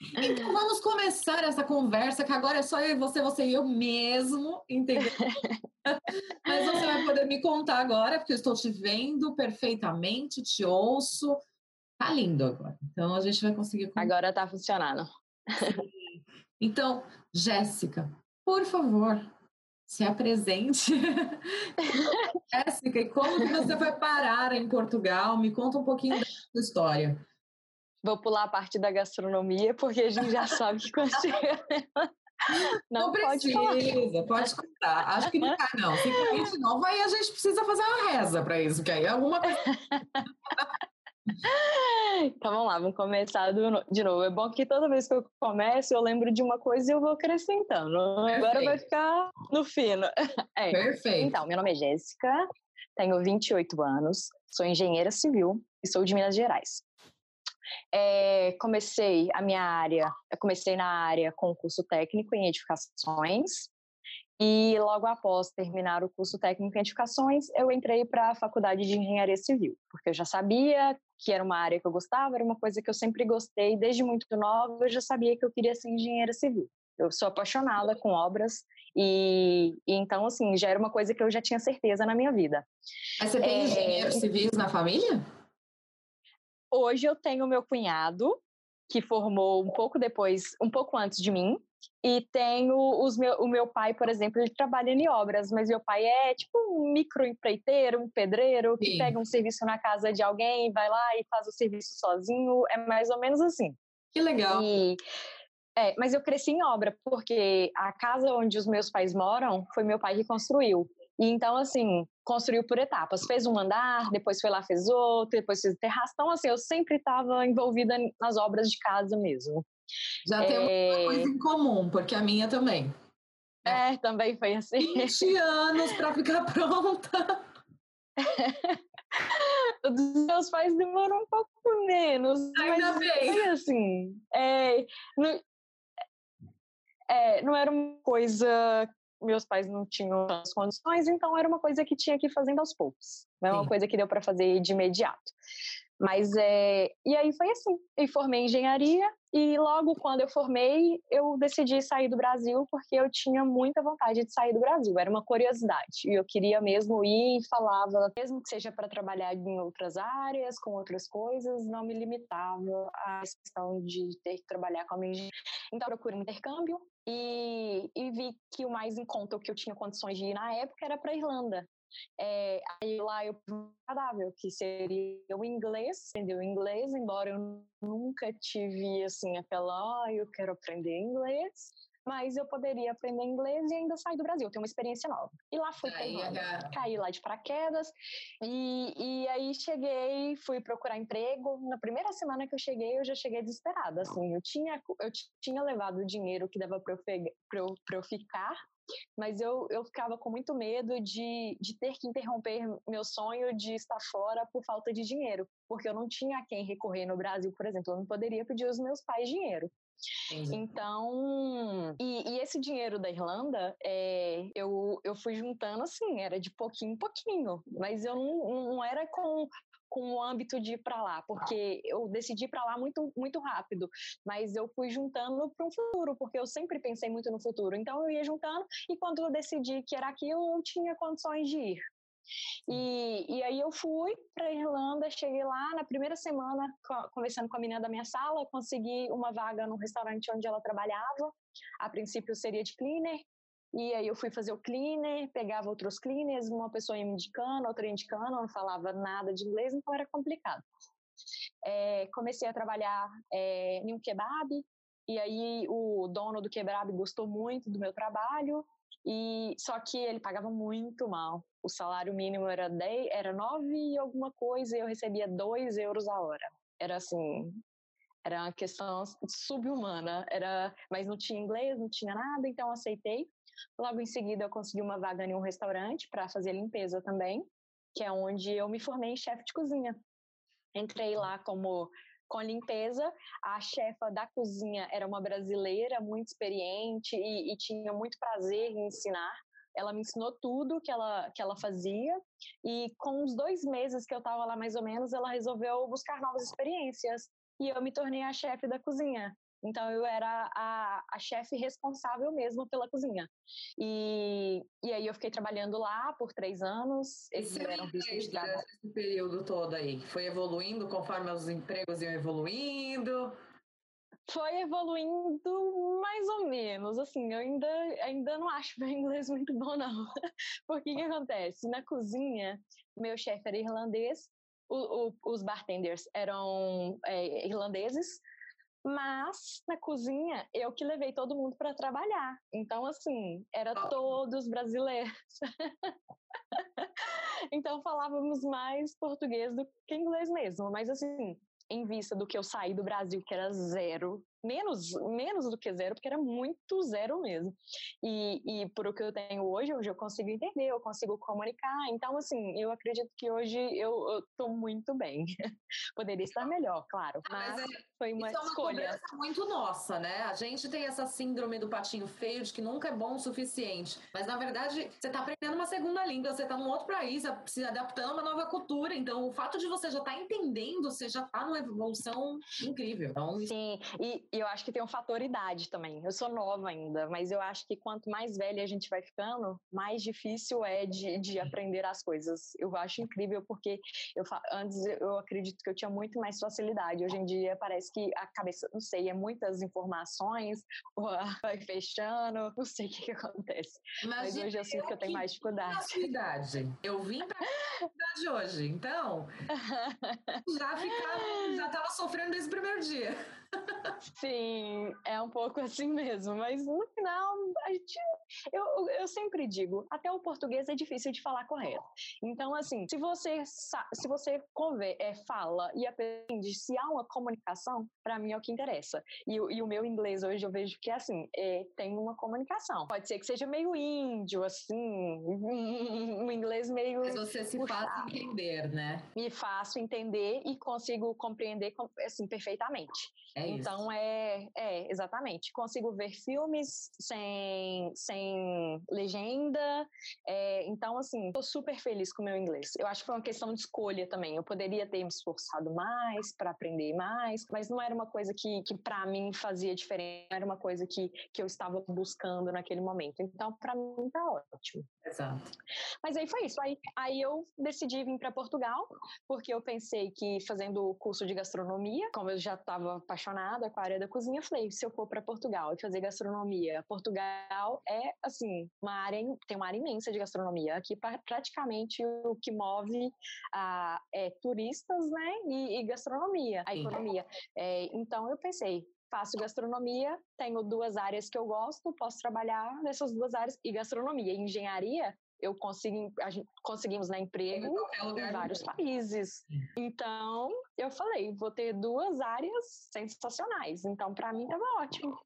Então vamos começar essa conversa, que agora é só eu, você, você e eu mesmo, entendeu? Mas você vai poder me contar agora, porque eu estou te vendo perfeitamente, te ouço. Tá lindo agora. Então a gente vai conseguir. Contar. Agora tá funcionando. Então, Jéssica, por favor, se apresente. Jéssica, e como que você foi parar em Portugal? Me conta um pouquinho da sua história. Vou pular a parte da gastronomia, porque a gente já sabe que quando Não, não precisa, pode, pode contar. Acho que não cai, não. Cair novo, aí a gente precisa fazer uma reza para isso, que aí é alguma coisa. Então vamos lá, vamos começar de novo. É bom que toda vez que eu começo, eu lembro de uma coisa e eu vou acrescentando. Perfeito. Agora vai ficar no fino. É. Perfeito. Então, meu nome é Jéssica, tenho 28 anos, sou engenheira civil e sou de Minas Gerais. É, comecei a minha área, eu comecei na área com curso técnico em edificações e logo após terminar o curso técnico em edificações, eu entrei para a faculdade de engenharia civil, porque eu já sabia que era uma área que eu gostava, era uma coisa que eu sempre gostei, desde muito nova eu já sabia que eu queria ser engenheira civil. Eu sou apaixonada com obras e, e, então, assim, já era uma coisa que eu já tinha certeza na minha vida. Mas você tem é, engenheiros civis na família? Hoje eu tenho meu cunhado, que formou um pouco depois, um pouco antes de mim, e tenho os meu, o meu pai, por exemplo, ele trabalha em obras, mas meu pai é tipo um microempreiteiro, um pedreiro, que Sim. pega um serviço na casa de alguém, vai lá e faz o serviço sozinho, é mais ou menos assim. Que legal. E, é, mas eu cresci em obra, porque a casa onde os meus pais moram foi meu pai que construiu. E então, assim, construiu por etapas. Fez um andar, depois foi lá, fez outro, depois fez o terraço. Então, assim, eu sempre estava envolvida nas obras de casa mesmo. Já é... temos uma coisa em comum, porque a minha também. É, também foi assim. 20 anos para ficar pronta. Os meus pais demoram um pouco menos. Ainda bem. Foi assim. É, não, é, não era uma coisa meus pais não tinham as condições, então era uma coisa que tinha que ir fazendo aos poucos. Não é uma coisa que deu para fazer de imediato. Mas é. E aí foi assim. Eu formei engenharia e logo quando eu formei, eu decidi sair do Brasil porque eu tinha muita vontade de sair do Brasil. Era uma curiosidade. E eu queria mesmo ir e falava, mesmo que seja para trabalhar em outras áreas, com outras coisas, não me limitava à questão de ter que trabalhar com a engenharia. Então, procurei um intercâmbio e, e vi que o mais em conta, o que eu tinha condições de ir na época, era para Irlanda. É, aí lá eu agradável, que seria o inglês, o inglês, embora eu nunca tive assim aquela, ah, eu quero aprender inglês, mas eu poderia aprender inglês e ainda sair do Brasil, ter uma experiência nova. E lá fui para caí lá de paraquedas e, e aí cheguei, fui procurar emprego. Na primeira semana que eu cheguei, eu já cheguei desesperada. Assim, eu tinha eu tinha levado o dinheiro que dava para eu, eu, eu ficar mas eu, eu ficava com muito medo de, de ter que interromper meu sonho de estar fora por falta de dinheiro, porque eu não tinha a quem recorrer no Brasil, por exemplo, eu não poderia pedir aos meus pais dinheiro. Entendi. Então, e, e, esse dinheiro da Irlanda, é, eu, eu fui juntando assim, era de pouquinho em pouquinho, mas eu não, não era com com o âmbito de ir para lá, porque eu decidi ir para lá muito, muito rápido, mas eu fui juntando para um futuro, porque eu sempre pensei muito no futuro. Então eu ia juntando e quando eu decidi que era aquilo, eu tinha condições de ir. E, e aí eu fui para Irlanda, cheguei lá na primeira semana, conversando com a menina da minha sala, consegui uma vaga no restaurante onde ela trabalhava. A princípio seria de cleaner, e aí eu fui fazer o cleaner, pegava outros cleaners, uma pessoa ia me indicando, outra indicando, não falava nada de inglês, então era complicado. É, comecei a trabalhar é, em um kebab, e aí o dono do kebab gostou muito do meu trabalho, e só que ele pagava muito mal. O salário mínimo era 10, era 9 e alguma coisa, e eu recebia 2 euros a hora. Era assim, era uma questão subhumana, era, mas não tinha inglês, não tinha nada, então aceitei. Logo em seguida, eu consegui uma vaga em um restaurante para fazer limpeza também, que é onde eu me formei em chefe de cozinha. Entrei lá como com limpeza. A chefa da cozinha era uma brasileira muito experiente e, e, tinha muito prazer em ensinar. Ela me ensinou tudo que ela, que ela fazia e com uns dois meses que eu estava lá mais ou menos, ela resolveu buscar novas experiências e eu me tornei a chefe da cozinha. Então eu era a, a chefe responsável mesmo pela cozinha. E, e aí eu fiquei trabalhando lá por três anos. Eles eram vistos de Esse período todo aí foi evoluindo conforme os empregos iam evoluindo? foi evoluindo mais ou menos. Assim, eu ainda, ainda não acho meu inglês muito bom, não. Porque o que acontece? Na cozinha, meu chefe era irlandês, o, o, os bartenders eram é, irlandeses, mas na cozinha eu que levei todo mundo para trabalhar. Então, assim, era todos brasileiros. então falávamos mais português do que inglês mesmo. Mas assim, em vista do que eu saí do Brasil, que era zero, menos, menos do que zero, porque era muito zero mesmo. E, e por o que eu tenho hoje, hoje eu consigo entender, eu consigo comunicar. Então, assim, eu acredito que hoje eu estou muito bem. Poderia estar melhor, claro, mas, mas é, foi uma isso escolha. É uma muito nossa, né? A gente tem essa síndrome do patinho feio de que nunca é bom o suficiente. Mas, na verdade, você está aprendendo uma segunda língua, você está num outro país, se adaptando a uma nova cultura. Então, o fato de você já estar tá entendendo, você já está numa evolução incrível. Então, Sim, e, e eu acho que tem um fator idade também. Eu sou nova ainda, mas eu acho que quanto mais velha a gente vai ficando, mais difícil é de, de aprender as coisas. Eu acho incrível porque eu antes eu acredito que eu tinha muito mais facilidade. Hoje em dia parece que a cabeça, não sei, é muitas informações, vai fechando, não sei o que, que acontece. Imagina mas hoje eu sinto que eu tenho mais dificuldade. Facilidade. Eu vim para a de hoje, então já ficava, já estava sofrendo desde o primeiro dia. Sim, é um pouco assim mesmo, mas no final, a gente, eu, eu sempre digo, até o português é difícil de falar correto. Então, assim, se você, se você conver, é, fala e aprende, se há uma comunicação, para mim é o que interessa. E, e, o meu inglês hoje eu vejo que, assim, é, tem uma comunicação. Pode ser que seja meio índio, assim, um inglês meio. Mas você se puxado. faz entender, né? Me faço entender e consigo compreender, assim, perfeitamente. É então, é, é, exatamente. Consigo ver filmes sem, sem legenda. É, então, assim, estou super feliz com o meu inglês. Eu acho que foi uma questão de escolha também. Eu poderia ter me esforçado mais para aprender mais, mas não era uma coisa que, que para mim fazia diferença, era uma coisa que, que eu estava buscando naquele momento. Então, para mim, tá ótimo. Exato. Mas aí foi isso. Aí, aí eu decidi vir para Portugal, porque eu pensei que fazendo o curso de gastronomia, como eu já estava apaixonada com a área da cozinha, falei, se eu for para Portugal e fazer gastronomia, Portugal é, assim, uma área, tem uma área imensa de gastronomia. Aqui, praticamente, o que move a, é turistas, né, e, e gastronomia, a economia. É, então, eu pensei, faço gastronomia, tenho duas áreas que eu gosto, posso trabalhar nessas duas áreas e gastronomia. Engenharia, eu consigo, a gente, conseguimos né, emprego em vários países. Então, eu falei, vou ter duas áreas sensacionais. Então, para mim, estava ótimo.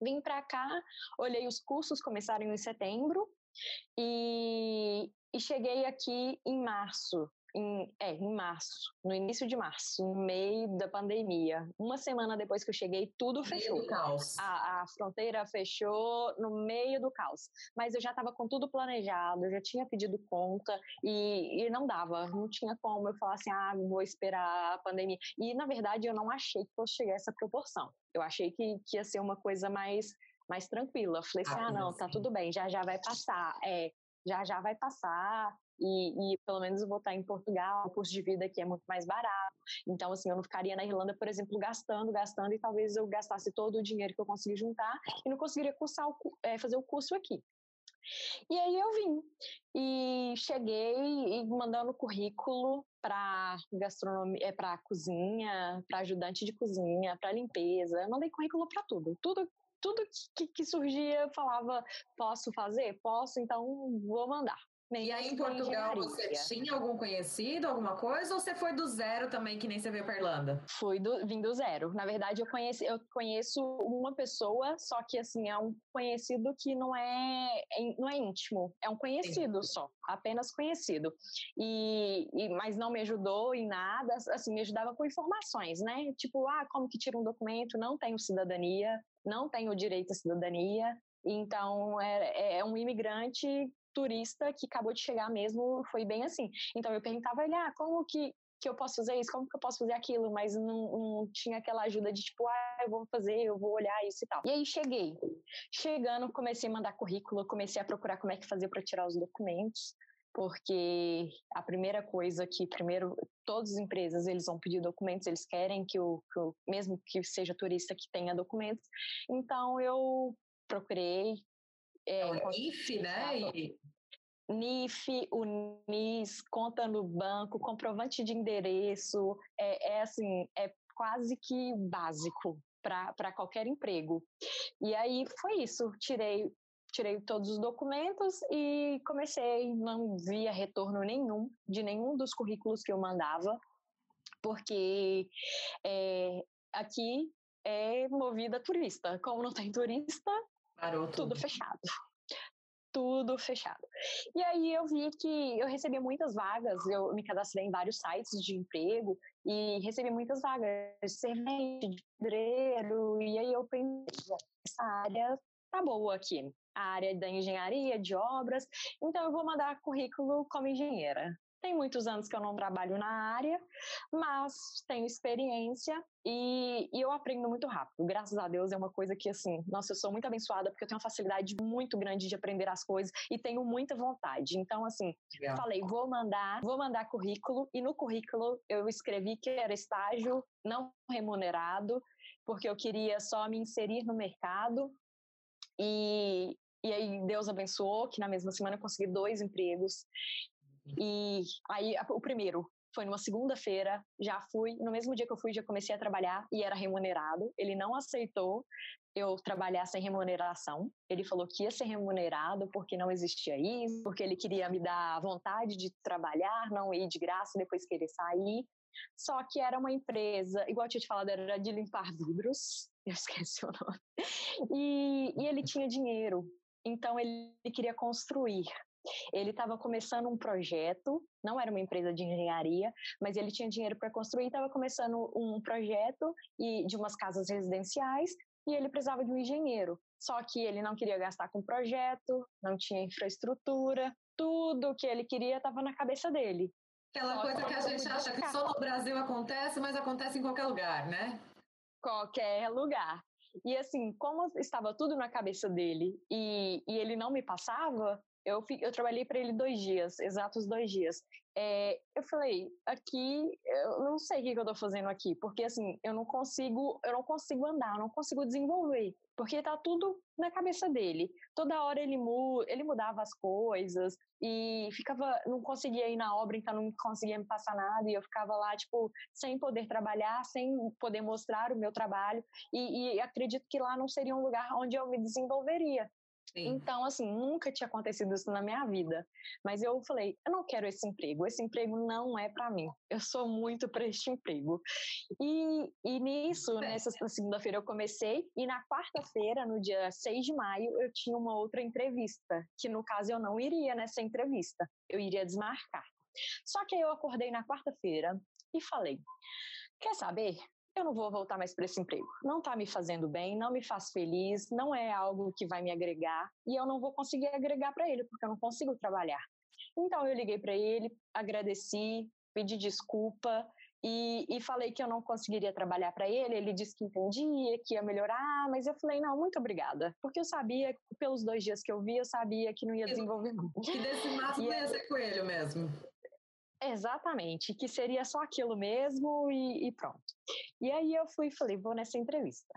Vim para cá, olhei os cursos, começaram em setembro, e, e cheguei aqui em março em, é, em março, no início de março, no meio da pandemia. Uma semana depois que eu cheguei, tudo fechou. Do caos. A, a fronteira fechou no meio do caos. Mas eu já estava com tudo planejado, eu já tinha pedido conta e, e não dava, não tinha como eu falar assim, ah, vou esperar a pandemia. E na verdade eu não achei que fosse chegar essa proporção. Eu achei que, que ia ser uma coisa mais mais tranquila. Falei assim, ah, não, tá tudo bem, já já vai passar. É, já já vai passar, e, e, pelo menos eu vou estar em Portugal, o custo de vida aqui é muito mais barato. Então, assim, eu não ficaria na Irlanda, por exemplo, gastando, gastando, e talvez eu gastasse todo o dinheiro que eu consegui juntar e não conseguiria cursar o, é, fazer o curso aqui. E aí eu vim e cheguei e mandando currículo para gastronomia, é, para cozinha, para ajudante de cozinha, para limpeza. Eu mandei currículo para tudo, tudo tudo que, que surgia falava posso fazer, posso, então vou mandar. E aí em Portugal você tinha algum conhecido, alguma coisa, ou você foi do zero também, que nem você veio para Irlanda? Fui do, vim do zero. Na verdade, eu conheço, eu conheço uma pessoa, só que assim, é um conhecido que não é, é não é íntimo, é um conhecido Sim. só, apenas conhecido. E, e, mas não me ajudou em nada, assim, me ajudava com informações, né? Tipo, ah, como que tira um documento, não tenho cidadania, não tenho direito à cidadania, então, é, é, um imigrante turista que acabou de chegar mesmo, foi bem assim. Então eu perguntava ele, ah, como que que eu posso fazer isso? Como que eu posso fazer aquilo? Mas não, não tinha aquela ajuda de tipo, ah, eu vou fazer, eu vou olhar isso e tal. E aí cheguei. Chegando, comecei a mandar currículo, comecei a procurar como é que fazia para tirar os documentos porque a primeira coisa que primeiro todas as empresas eles vão pedir documentos eles querem que o, que o mesmo que seja turista que tenha documentos então eu procurei é, é o NIF né e... NIF, NIS, conta no banco, comprovante de endereço, é, é assim, é quase que básico para qualquer emprego. E aí foi isso, tirei tirei todos os documentos e comecei, não via retorno nenhum de nenhum dos currículos que eu mandava, porque é, aqui é movida turista. Como não tem turista, Parou tudo. tudo fechado. Tudo fechado. E aí eu vi que eu recebi muitas vagas, eu me cadastrei em vários sites de emprego e recebi muitas vagas de servente, de pedreiro, e aí eu pensei, essa área tá boa aqui a área da engenharia, de obras, então eu vou mandar currículo como engenheira. Tem muitos anos que eu não trabalho na área, mas tenho experiência e, e, eu aprendo muito rápido. Graças a Deus é uma coisa que, assim, nossa, eu sou muito abençoada porque eu tenho uma facilidade muito grande de aprender as coisas e tenho muita vontade. Então, assim, Legal. falei, vou mandar, vou mandar currículo e no currículo eu escrevi que era estágio não remunerado, porque eu queria só me inserir no mercado e, e aí Deus abençoou que na mesma semana eu consegui dois empregos. E aí o primeiro foi numa segunda-feira, já fui, no mesmo dia que eu fui, já comecei a trabalhar e era remunerado. Ele não aceitou eu trabalhar sem remuneração. Ele falou que ia ser remunerado porque não existia isso, porque ele queria me dar vontade de trabalhar, não ir de graça depois que ele sair. Só que era uma empresa, igual eu tinha te falado, era de limpar vidros, eu esqueci o nome. E, e ele tinha dinheiro. Então ele queria construir. Ele estava começando um projeto, não era uma empresa de engenharia, mas ele tinha dinheiro para construir, estava começando um projeto e de umas casas residenciais e ele precisava de um engenheiro. Só que ele não queria gastar com projeto, não tinha infraestrutura, tudo que ele queria estava na cabeça dele. Aquela coisa que a gente acha que só no Brasil acontece, mas acontece em qualquer lugar, né? Qualquer lugar. E assim, como estava tudo na cabeça dele e, e ele não me passava, eu, eu trabalhei para ele dois dias, exatos dois dias. É, eu falei, aqui, eu não sei o que eu estou fazendo aqui, porque assim, eu não consigo, eu não consigo andar, eu não consigo desenvolver, porque tá tudo na cabeça dele. Toda hora ele, mu ele mudava as coisas e ficava, não conseguia ir na obra, então não conseguia me passar nada e eu ficava lá, tipo, sem poder trabalhar, sem poder mostrar o meu trabalho e, e acredito que lá não seria um lugar onde eu me desenvolveria. Sim. Então, assim, nunca tinha acontecido isso na minha vida. Mas eu falei, eu não quero esse emprego, esse emprego não é para mim. Eu sou muito para este emprego. E, e nisso, nessa segunda-feira eu comecei, e na quarta-feira, no dia 6 de maio, eu tinha uma outra entrevista, que no caso eu não iria nessa entrevista, eu iria desmarcar. Só que aí eu acordei na quarta-feira e falei: quer saber? Eu não vou voltar mais para esse emprego. Não está me fazendo bem, não me faz feliz, não é algo que vai me agregar e eu não vou conseguir agregar para ele porque eu não consigo trabalhar. Então eu liguei para ele, agradeci, pedi desculpa e, e, falei que eu não conseguiria trabalhar para ele. Ele disse que entendia, que ia melhorar, mas eu falei não, muito obrigada, porque eu sabia pelos dois dias que eu vi, eu sabia que não ia desenvolver muito. Que desse máximo ia ser coelho mesmo. Exatamente, que seria só aquilo mesmo e, e, pronto. E aí eu fui e falei, vou nessa entrevista.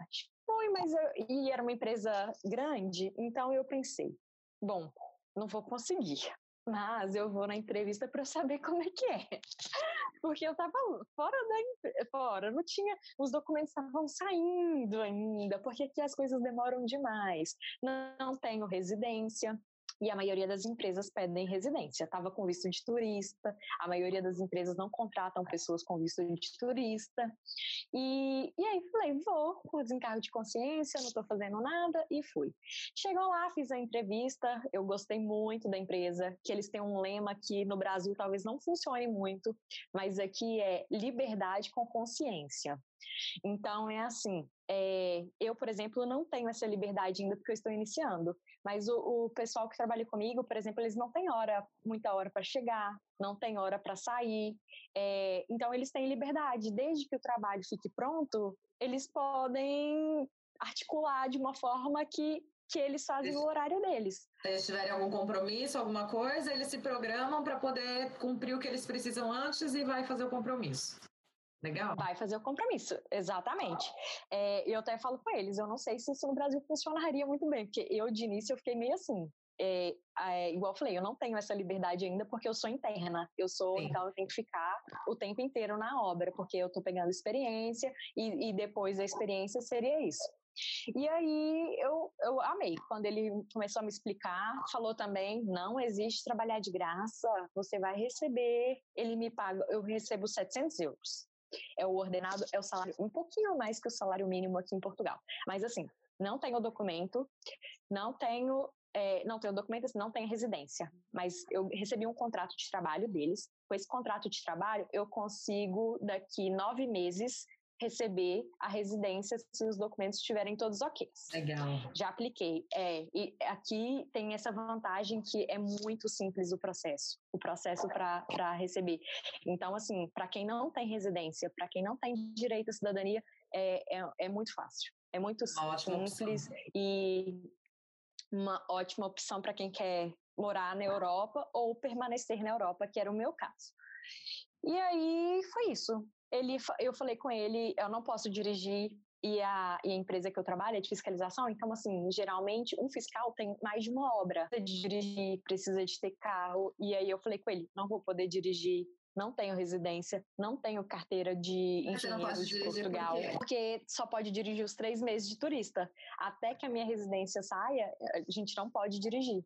Foi, mas eu, e era uma empresa grande, então eu pensei, bom, não vou conseguir, mas eu vou na entrevista para saber como é que é. Porque eu estava fora da fora, não tinha, os documentos estavam saindo ainda, porque aqui as coisas demoram demais. Não, não tenho residência, e a maioria das empresas pedem residência. Estava com visto de turista, a maioria das empresas não contratam pessoas com visto de turista. E, e aí falei, vou, por desencargo de consciência, não estou fazendo nada, e fui. Chegou lá, fiz a entrevista, eu gostei muito da empresa, que eles têm um lema que no Brasil talvez não funcione muito, mas aqui é liberdade com consciência. Então, é assim, é, eu, por exemplo, não tenho essa liberdade ainda porque eu estou iniciando, mas o, o pessoal que trabalha comigo, por exemplo, eles não têm hora, muita hora para chegar, não tem hora para sair, é, então eles têm liberdade, desde que o trabalho fique pronto, eles podem articular de uma forma que que eles fazem o horário deles. Se eles tiverem algum compromisso, alguma coisa, eles se programam para poder cumprir o que eles precisam antes e vai fazer o compromisso. Legal. Vai fazer o compromisso, exatamente. É, eu até falo com eles, eu não sei se isso no Brasil funcionaria muito bem, porque eu de início eu fiquei meio assim. É, é, igual eu falei, eu não tenho essa liberdade ainda porque eu sou interna. Eu sou, Sim. então eu tenho que ficar o tempo inteiro na obra, porque eu estou pegando experiência e, e depois da experiência seria isso. E aí eu, eu amei. Quando ele começou a me explicar, falou também: não existe trabalhar de graça, você vai receber. Ele me paga, eu recebo 700 euros. É o ordenado, é o salário, um pouquinho mais que o salário mínimo aqui em Portugal. Mas assim, não tenho documento, não tenho é, não tenho documentos, não tenho residência, mas eu recebi um contrato de trabalho deles. Com esse contrato de trabalho, eu consigo, daqui nove meses, receber a residência se os documentos estiverem todos ok. Legal. Já apliquei. É, e aqui tem essa vantagem que é muito simples o processo, o processo para receber. Então, assim, para quem não tem residência, para quem não tem direito à cidadania, é, é, é muito fácil. É muito simples e uma ótima opção para quem quer morar na Europa ou permanecer na Europa, que era o meu caso. E aí foi isso ele, eu falei com ele, eu não posso dirigir e a, e a, empresa que eu trabalho é de fiscalização, então, assim, geralmente um fiscal tem mais de uma obra. Precisa de dirigir, precisa de ter carro, e aí eu falei com ele, não vou poder dirigir, não tenho residência, não tenho carteira de engenheiro de Portugal, por porque só pode dirigir os três meses de turista. Até que a minha residência saia, a gente não pode dirigir.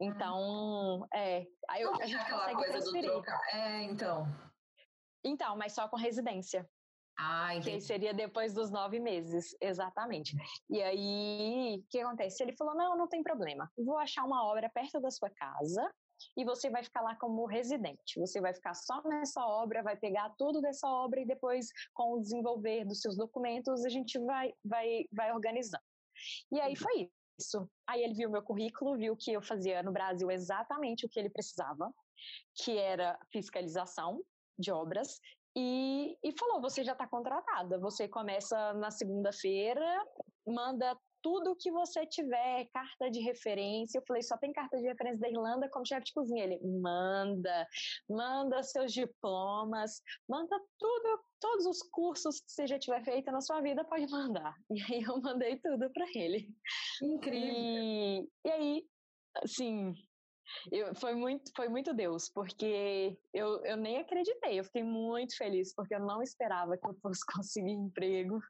Hum. Então, é, aí eu, a gente consegue transferir. É, então. Então, mas só com residência. Ah, entendi. Que seria depois dos nove meses, exatamente. E aí, o que acontece? Ele falou: não, não tem problema. Vou achar uma obra perto da sua casa e você vai ficar lá como residente. Você vai ficar só nessa obra, vai pegar tudo dessa obra e depois, com o desenvolver dos seus documentos, a gente vai, vai, vai organizando. E aí foi isso. Aí ele viu meu currículo, viu que eu fazia no Brasil exatamente o que ele precisava, que era fiscalização, de obras e, e falou: você já está contratada, você começa na segunda-feira, manda tudo que você tiver, carta de referência. Eu falei, só tem carta de referência da Irlanda como chefe de cozinha. Ele, manda, manda seus diplomas, manda tudo, todos os cursos que você já tiver feito na sua vida, pode mandar. E aí eu mandei tudo para ele. Incrível. E, e aí, assim, eu, foi, muito, foi muito Deus, porque eu, eu nem acreditei, eu fiquei muito feliz, porque eu não esperava que eu fosse conseguir emprego,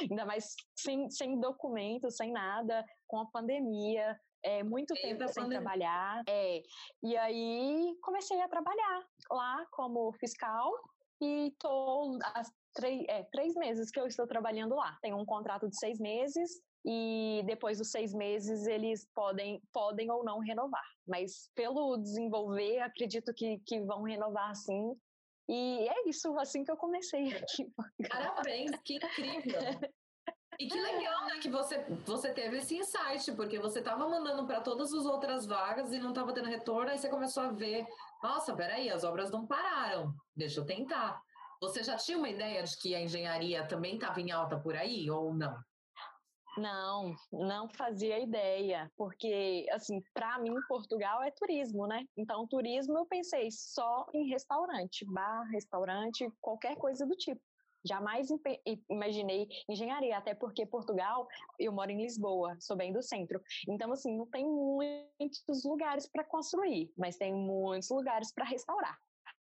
ainda mais sem, sem documento, sem nada, com a pandemia, é, muito tempo sem pandemia. trabalhar. É, e aí comecei a trabalhar lá como fiscal e estou há três, é, três meses que eu estou trabalhando lá. Tenho um contrato de seis meses e depois dos seis meses eles podem, podem ou não renovar. Mas pelo desenvolver, acredito que, que vão renovar sim. E é isso, assim que eu comecei aqui. Parabéns, que incrível! E que legal, né, que você, você teve esse insight, porque você estava mandando para todas as outras vagas e não estava tendo retorno, aí você começou a ver, nossa, peraí, as obras não pararam, deixa eu tentar. Você já tinha uma ideia de que a engenharia também estava em alta por aí, ou não? Não, não fazia ideia, porque assim, para mim Portugal é turismo, né? Então, turismo eu pensei só em restaurante, bar, restaurante, qualquer coisa do tipo. Jamais imaginei engenharia, até porque Portugal, eu moro em Lisboa, sou bem do centro. Então, assim, não tem muitos lugares para construir, mas tem muitos lugares para restaurar.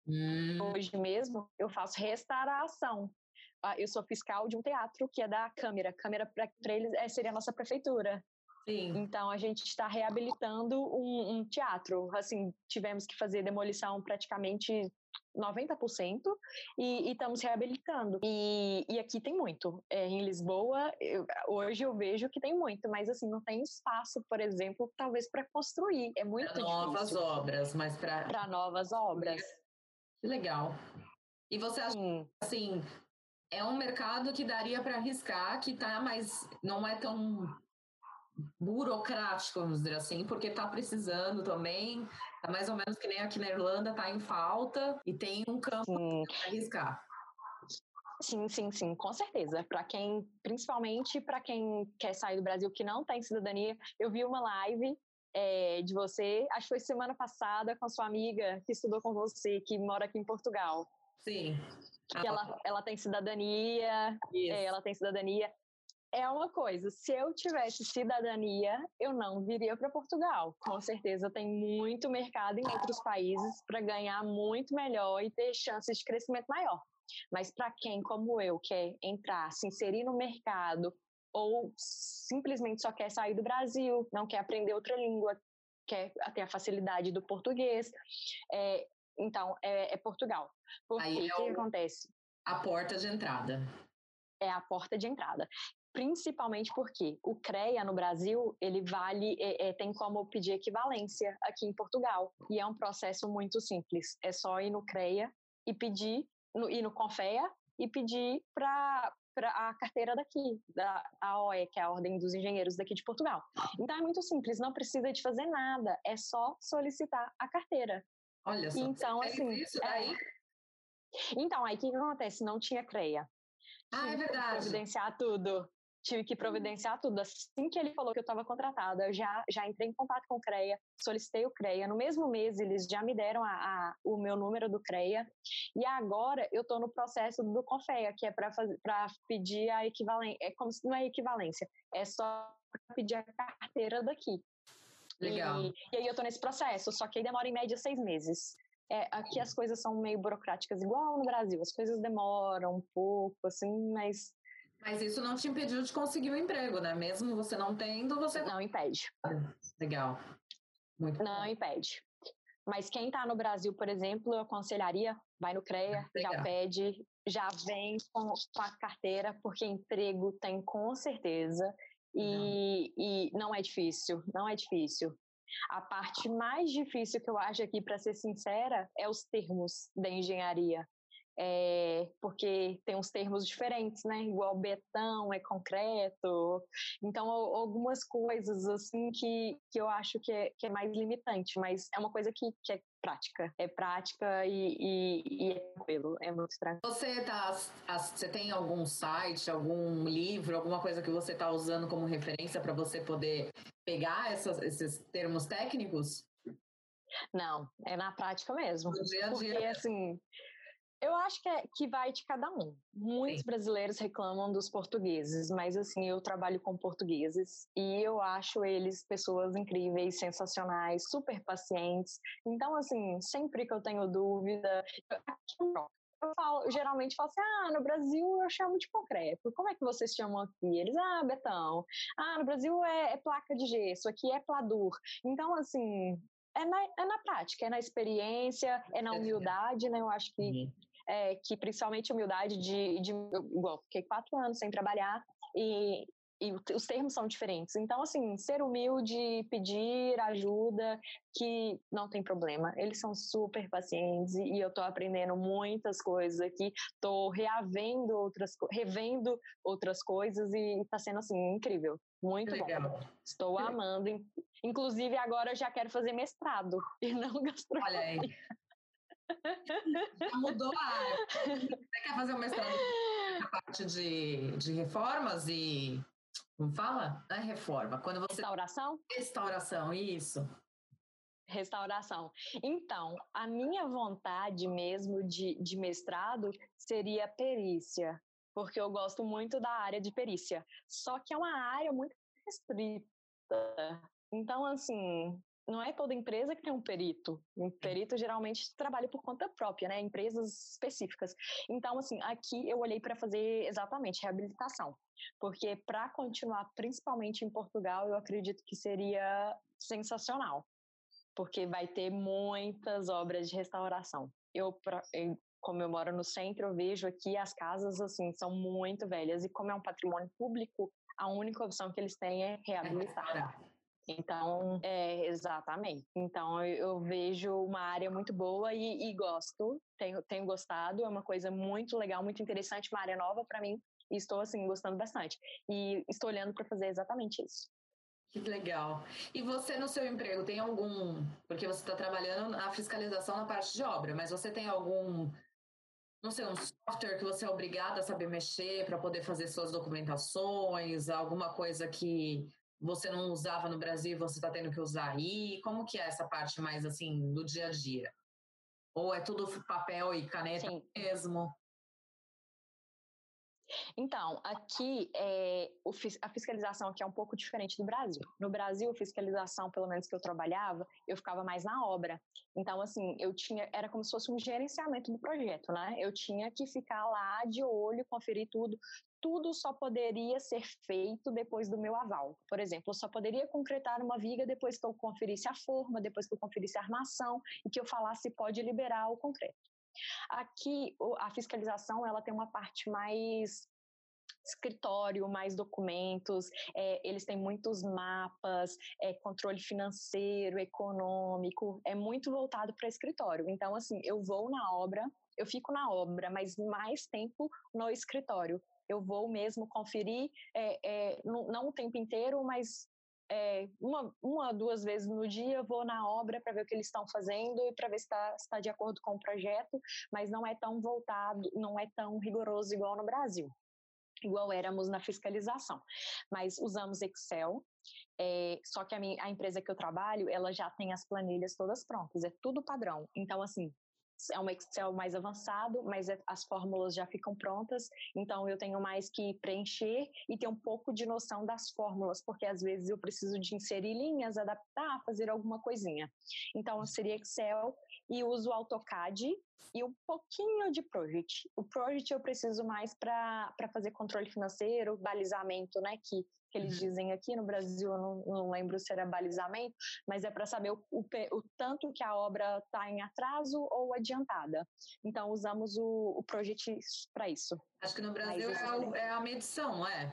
Hum. Hoje mesmo eu faço restauração. Ah, eu sou fiscal de um teatro que é da Câmara. Câmara para eles é, seria a nossa prefeitura. Sim. Então a gente está reabilitando um, um, teatro. Assim, tivemos que fazer demolição praticamente 90% e, e estamos reabilitando. E, e, aqui tem muito. É, em Lisboa, eu, hoje eu vejo que tem muito, mas assim, não tem espaço, por exemplo, talvez para construir. É muito pra difícil. novas obras, mas para. Para novas obras. Que legal. E você acha, assim, é um mercado que daria para arriscar, que tá, mas não é tão burocrático, vamos dizer assim, porque está precisando também, tá mais ou menos que nem aqui na Irlanda, está em falta e tem um campo para arriscar. Sim, sim, sim, com certeza. Para quem, principalmente para quem quer sair do Brasil que não tem cidadania, eu vi uma live é, de você, acho que foi semana passada, com a sua amiga que estudou com você, que mora aqui em Portugal. Sim. Que ah, ela, ela tem cidadania, é, ela tem cidadania é uma coisa, se eu tivesse cidadania, eu não viria para Portugal. Com certeza tem muito mercado em outros países para ganhar muito melhor e ter chances de crescimento maior. Mas para quem, como eu, quer entrar, se inserir no mercado ou simplesmente só quer sair do Brasil, não quer aprender outra língua, quer ter a facilidade do português, é, então é, é, Portugal. Porque o é que acontece? A porta de entrada é a porta de entrada principalmente porque o CREA no Brasil ele vale é, é, tem como pedir equivalência aqui em Portugal e é um processo muito simples é só ir no CREA e pedir no, ir no Confea e pedir para para a carteira daqui, da AOE, que é a Ordem dos Engenheiros daqui de Portugal. Então é muito simples, não precisa de fazer nada, é só solicitar a carteira. Olha só. Então assim, isso daí? É... Então aí o que, que acontece? Não tinha CREA. Ah, é verdade. Providenciar tudo tive que providenciar tudo. Assim que ele falou que eu estava contratada, eu já, já entrei em contato com o CREA, solicitei o CREA. No mesmo mês, eles já me deram a, a o meu número do CREA. E agora eu estou no processo do CONFEA, que é para pedir a equivalência. É como se não é equivalência, é só para pedir a carteira daqui. Legal. E, e aí eu estou nesse processo, só que aí demora em média seis meses. É, aqui as coisas são meio burocráticas, igual no Brasil. As coisas demoram um pouco, assim, mas mas isso não te impediu de conseguir o um emprego, né? Mesmo você não tendo, você. Não impede. Legal. Muito não bom. impede. Mas quem está no Brasil, por exemplo, eu aconselharia, vai no CREA, Legal. já pede, já vem com, com, a carteira, porque emprego tem com certeza. E, e não é difícil, não é difícil. A parte mais difícil que eu acho aqui, para ser sincera, é os termos da engenharia é, porque tem uns termos diferentes, né? Igual betão é concreto. Então, algumas coisas assim que, que eu acho que é, que é mais limitante, mas é uma coisa que, que é prática. É prática e, e, e é tranquilo, é muito tranquilo. Você, tá, você tem algum site, algum livro, alguma coisa que você está usando como referência para você poder pegar essas, esses termos técnicos? Não, é na prática mesmo. No dia a dia. Porque, assim, eu acho que, é, que vai de cada um. Muitos Sim. brasileiros reclamam dos portugueses, mas assim, eu trabalho com portugueses e eu acho eles pessoas incríveis, sensacionais, super pacientes. Então, assim, sempre que eu tenho dúvida, eu falo, eu geralmente falo assim: ah, no Brasil eu chamo de concreto. Como é que vocês chamam aqui? Eles, ah, betão. Ah, no Brasil é, é placa de gesso, aqui é pladur. Então, assim, é na, é na prática, é na experiência, é na humildade, né? Eu acho que uhum é, que principalmente humildade de, de igual, fiquei quatro anos sem trabalhar e, e os termos são diferentes. Então, assim, ser humilde, pedir ajuda, que não tem problema. Eles são super pacientes e eu tô aprendendo muitas coisas aqui, tô reavendo outras, revendo outras coisas e tá sendo, assim, incrível. Muito bom. Estou amando. Inclusive, agora eu já quero fazer mestrado e não gastronomia. Olha aí. Já mudou a área. Você quer fazer um mestrado na parte de, de reformas e. Como fala? Não é reforma. Quando você... Restauração? Restauração, isso. Restauração. Então, a minha vontade mesmo de, de mestrado seria perícia, porque eu gosto muito da área de perícia. Só que é uma área muito restrita. Então, assim, não é toda empresa que tem um perito. Um perito geralmente trabalha por conta própria, né? Empresas específicas. Então, assim, aqui eu olhei para fazer exatamente reabilitação. Porque para continuar, principalmente em Portugal, eu acredito que seria sensacional. Porque vai ter muitas obras de restauração. Eu, como eu moro no centro, eu vejo aqui as casas, assim, são muito velhas. E como é um patrimônio público, a única opção que eles têm é reabilitar. Então, é, exatamente. Então, eu, eu, vejo uma área muito boa e, e, gosto, tenho, tenho gostado, é uma coisa muito legal, muito interessante, uma área nova para mim, e estou, assim, gostando bastante. E estou olhando para fazer exatamente isso. Que legal. E você no seu emprego tem algum, porque você está trabalhando na fiscalização na parte de obra, mas você tem algum, não sei, um software que você é obrigado a saber mexer para poder fazer suas documentações, alguma coisa que você não usava no Brasil e você está tendo que usar aí? Como que é essa parte mais assim do dia a dia? Ou é tudo papel e caneta Sim. mesmo? Então, aqui é, o, a fiscalização aqui é um pouco diferente do Brasil. No Brasil, a fiscalização, pelo menos que eu trabalhava, eu ficava mais na obra. Então, assim, eu tinha, era como se fosse um gerenciamento do projeto, né? Eu tinha que ficar lá de olho, conferir tudo. Tudo só poderia ser feito depois do meu aval. Por exemplo, eu só poderia concretar uma viga depois que eu conferisse a forma, depois que eu conferisse a armação e que eu falasse pode liberar o concreto. Aqui, a fiscalização ela tem uma parte mais escritório, mais documentos, é, eles têm muitos mapas, é, controle financeiro, econômico, é muito voltado para escritório. Então, assim, eu vou na obra, eu fico na obra, mas mais tempo no escritório. Eu vou mesmo conferir, é, é não, o tempo inteiro, mas é, uma, uma, duas vezes no dia vou na obra para ver o que eles estão fazendo e para ver se está tá de acordo com o projeto, mas não é tão voltado, não é tão rigoroso igual no Brasil, igual éramos na fiscalização. Mas usamos Excel, é, só que a, minha, a empresa que eu trabalho, ela já tem as planilhas todas prontas, é tudo padrão. Então, assim, é um Excel mais avançado, mas é, as fórmulas já ficam prontas, então eu tenho mais que preencher e ter um pouco de noção das fórmulas, porque às vezes eu preciso de inserir linhas, adaptar, fazer alguma coisinha. Então seria Excel e uso AutoCAD e um pouquinho de Project. O Project eu preciso mais para fazer controle financeiro, balizamento, né, que que eles uhum. dizem aqui no Brasil, eu não, não lembro se era balizamento, mas é para saber o, o, o, tanto que a obra está em atraso ou adiantada. Então, usamos o, o Project para isso. Acho que no Brasil é, é, a medição, é?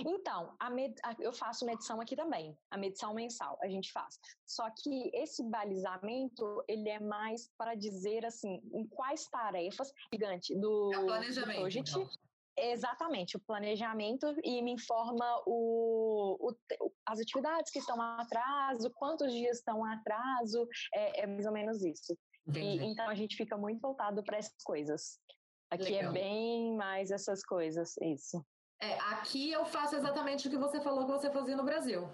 Então, a med, a, eu faço medição aqui também, a medição mensal a gente faz. Só que esse balizamento, ele é mais para dizer, assim, em quais tarefas, gigante, do, é planejamento, do project, então. Exatamente, o planejamento e me informa o, o, as atividades que estão a atraso, quantos dias estão atraso, é, é mais ou menos isso. E, então a gente fica muito voltado para essas coisas. Aqui é Legal. é bem mais essas coisas, isso. É, aqui eu faço exatamente o que você falou que você fazia no Brasil.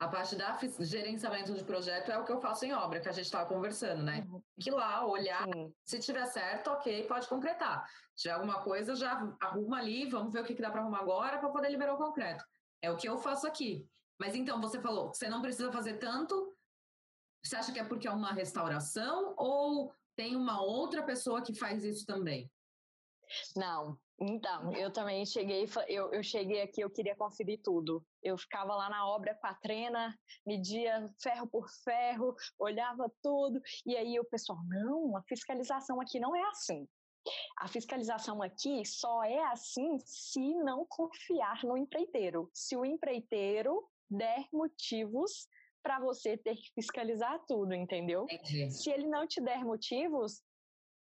A parte da gerenciamento de projeto é o que eu faço em obra, que a gente estava conversando, né? Uhum. Que lá, olhar, Sim. se tiver certo, ok, pode concretar. Se tiver alguma coisa, já arruma ali, vamos ver o que, que dá para arrumar agora para poder liberar o concreto. É o que eu faço aqui. Mas então, você falou, você não precisa fazer tanto. Você acha que é porque é uma restauração ou tem uma outra pessoa que faz isso também? Não, então, eu também cheguei, eu, eu cheguei aqui, eu queria conferir tudo. Eu ficava lá na obra com a trena, media ferro por ferro, olhava tudo, e aí o pessoal, não, a fiscalização aqui não é assim. A fiscalização aqui só é assim se não confiar no empreiteiro. Se o empreiteiro der motivos para você ter que fiscalizar tudo, entendeu? Entendi. Se ele não te der motivos,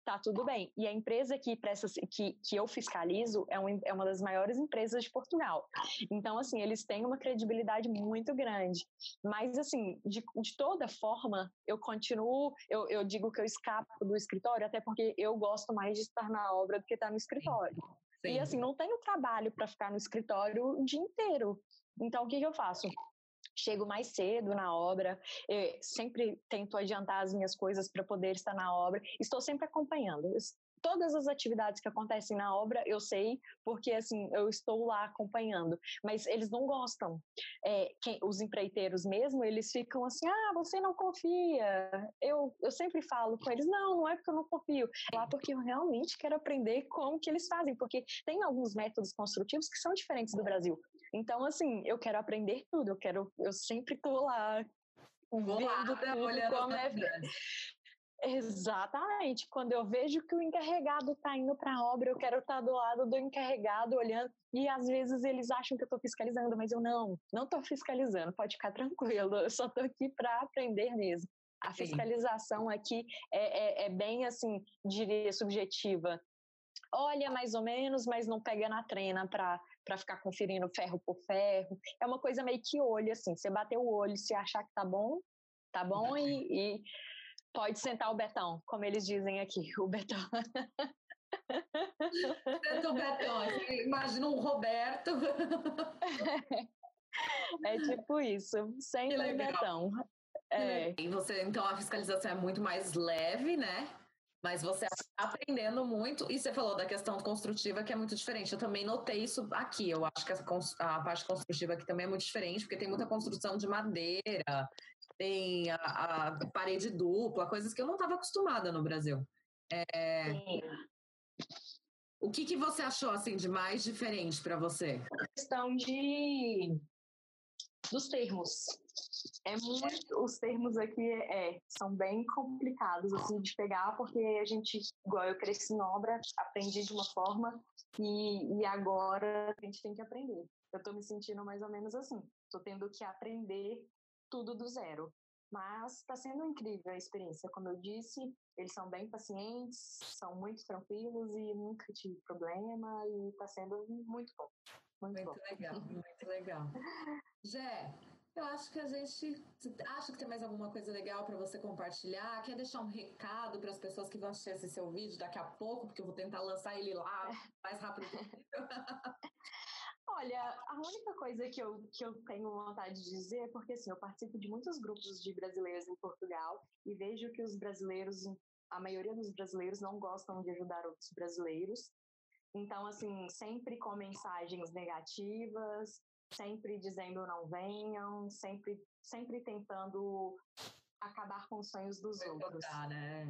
tá tudo bem. E a empresa que, presta, que, que eu fiscalizo é, um, é uma das maiores empresas de Portugal. Então, assim, eles têm uma credibilidade muito grande. Mas, assim, de, de toda forma, eu continuo, eu, eu digo que eu escapo do escritório, até porque eu gosto mais de estar na obra do que estar no escritório. Sim. E, assim, não tenho trabalho para ficar no escritório o dia inteiro. Então, o que, que eu faço? Chego mais cedo na obra, sempre tento adiantar as minhas coisas para poder estar na obra, estou sempre acompanhando. Todas as atividades que acontecem na obra eu sei, porque assim, eu estou lá acompanhando, mas eles não gostam. É, quem, os empreiteiros mesmo, eles ficam assim: ah, você não confia. Eu, eu sempre falo com eles: não, não é porque eu não confio, é lá porque eu realmente quero aprender como que eles fazem, porque tem alguns métodos construtivos que são diferentes do Brasil. Então, assim, eu quero aprender tudo, eu quero, eu sempre tô lá vendo tudo, olhando como é. Exatamente. Quando eu vejo que o encarregado está indo para a obra, eu quero estar tá do lado do encarregado olhando. E às vezes eles acham que eu estou fiscalizando, mas eu não, não estou fiscalizando. Pode ficar tranquilo, eu só estou aqui para aprender mesmo. A fiscalização aqui é, é, é bem assim, diria, subjetiva. Olha mais ou menos, mas não pega na trena para ficar conferindo ferro por ferro. É uma coisa meio que olho, assim. Você bater o olho, se achar que tá bom, tá bom, e, e Pode sentar o Betão, como eles dizem aqui, o Betão. Senta o Betão, imagina um Roberto. É tipo isso, senta o Betão. É. E você, então, a fiscalização é muito mais leve, né? Mas você está aprendendo muito, e você falou da questão construtiva, que é muito diferente. Eu também notei isso aqui. Eu acho que a, a parte construtiva aqui também é muito diferente, porque tem muita construção de madeira, tem a, a parede dupla, coisas que eu não estava acostumada no Brasil. É, o que, que você achou assim de mais diferente para você? A questão de dos termos. É muito, os termos aqui é, são bem complicados assim de pegar, porque a gente, igual eu cresci em obra, aprendi de uma forma e, e agora a gente tem que aprender. Eu estou me sentindo mais ou menos assim. Estou tendo que aprender tudo do zero. Mas está sendo incrível a experiência. Como eu disse, eles são bem pacientes, são muito tranquilos e nunca tive problema e está sendo muito bom. Muito, muito bom. legal, muito legal. Jé, eu acho que a gente. Acha que tem mais alguma coisa legal para você compartilhar? Quer deixar um recado para as pessoas que vão assistir esse seu vídeo daqui a pouco, porque eu vou tentar lançar ele lá mais rápido possível? Olha, a única coisa que eu, que eu tenho vontade de dizer é porque assim, eu participo de muitos grupos de brasileiros em Portugal e vejo que os brasileiros, a maioria dos brasileiros não gostam de ajudar outros brasileiros. Então, assim, sempre com mensagens negativas, sempre dizendo não venham, sempre, sempre tentando acabar com os sonhos dos Vai outros. Tocar, né?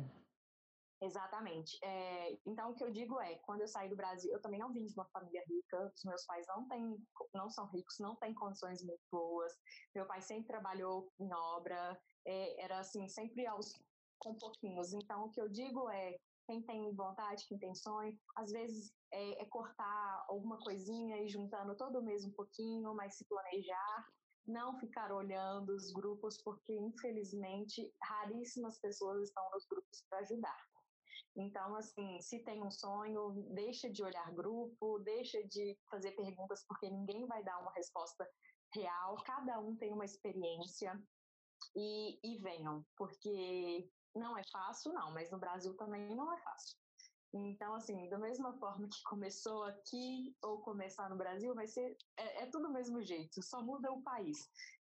Exatamente. É, então, o que eu digo é, quando eu saí do Brasil, eu também não vim de uma família rica, os meus pais não, têm, não são ricos, não têm condições muito boas, meu pai sempre trabalhou em obra, é, era assim, sempre aos, com pouquinhos. Então, o que eu digo é, quem tem vontade, quem tem sonho, às vezes é, é cortar alguma coisinha e juntando todo mês um pouquinho, mas se planejar, não ficar olhando os grupos, porque infelizmente raríssimas pessoas estão nos grupos para ajudar. Então, assim, se tem um sonho, deixa de olhar grupo, deixa de fazer perguntas, porque ninguém vai dar uma resposta real, cada um tem uma experiência e, e venham, porque não é fácil, não, mas no Brasil também não é fácil. Então, assim, da mesma forma que começou aqui ou começar no Brasil, vai ser é, é tudo do mesmo jeito, só muda o país.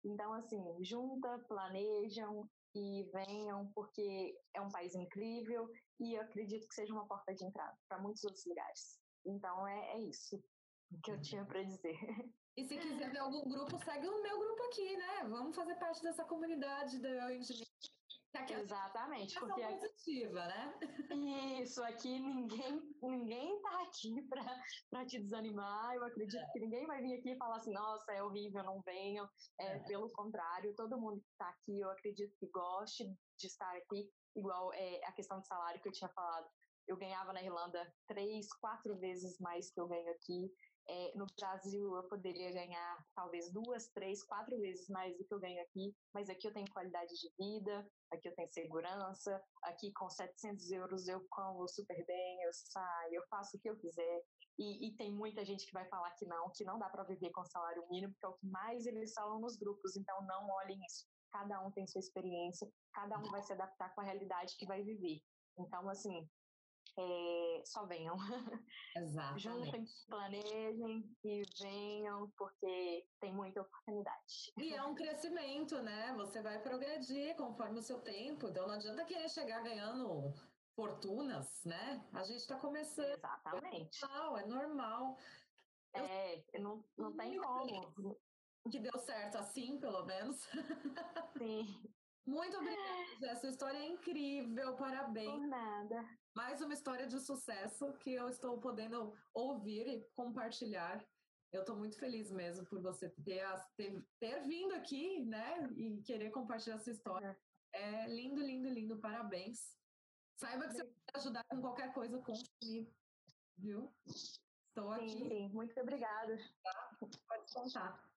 Então, assim, junta, planejam, e venham, porque é um país incrível e eu acredito que seja uma porta de entrada para muitos outros lugares. Então é, é isso que eu tinha para dizer. E se quiser ver algum grupo, segue o meu grupo aqui, né? Vamos fazer parte dessa comunidade da Exatamente, porque positiva, né? Isso, aqui ninguém ninguém tá aqui para te desanimar. Eu acredito é. que ninguém vai vir aqui e falar assim, nossa, é horrível, não venham. É, é. Pelo contrário, todo mundo que está aqui, eu acredito que goste de estar aqui. Igual é, a questão de salário que eu tinha falado. Eu ganhava na Irlanda três, quatro vezes mais que eu ganho aqui. É, no Brasil, eu poderia ganhar talvez duas, três, quatro vezes mais do que eu ganho aqui, mas aqui eu tenho qualidade de vida, aqui eu tenho segurança, aqui com 700 euros eu como super bem, eu saio, eu faço o que eu quiser. E, e tem muita gente que vai falar que não, que não dá para viver com salário mínimo, que é o que mais eles falam nos grupos, então não olhem isso. Cada um tem sua experiência, cada um vai se adaptar com a realidade que vai viver. Então, assim, é, só venham. Exatamente. Juntem, planejem e venham, porque tem muita oportunidade. E é um crescimento, né? Você vai progredir conforme o seu tempo. Então não adianta querer chegar ganhando fortunas, né? A gente está começando. Exatamente. É normal, é normal. É, não, não tem como. Que deu certo assim, pelo menos. Sim. Muito obrigada, Jé. Sua história é incrível, parabéns. Por nada. Mais uma história de sucesso que eu estou podendo ouvir e compartilhar. Eu estou muito feliz mesmo por você ter, ter, ter, vindo aqui, né? E querer compartilhar essa história. É lindo, lindo, lindo. Parabéns. Saiba que você pode ajudar com qualquer coisa, comigo, viu? Estou aqui. Sim, sim. muito obrigada. Tá? Pode contar.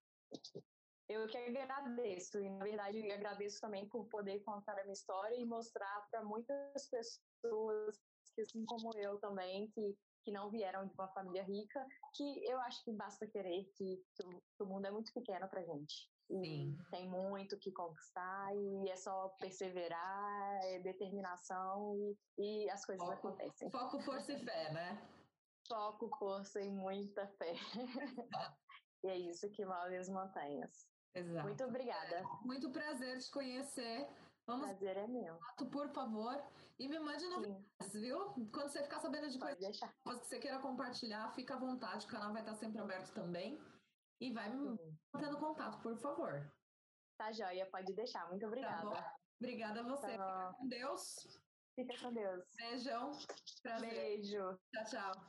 Eu que agradeço, e na verdade agradeço também por poder contar a minha história e mostrar para muitas pessoas que, assim como eu também, que, que não vieram de uma família rica, que eu acho que basta querer, que, que, o, mundo é muito pequeno para gente. Sim. tem muito que conquistar e é só perseverar, é determinação e, e as coisas foco, acontecem. Foco, força e fé, né? Foco, força e muita fé. e é isso que move as montanhas. Exato. Muito obrigada. Muito prazer te conhecer. Vamos prazer é meu. Por favor. E me mande novidades, viu? Quando você ficar sabendo de coisas que você queira compartilhar, fica à vontade. O canal vai estar sempre aberto também. E vai me mantendo contato, por favor. Tá joia, pode deixar. Muito obrigada. Tá obrigada a você. Tá Fica com Deus. Fica com Deus. Beijão. Prazer. Beijo. Tchau, tchau.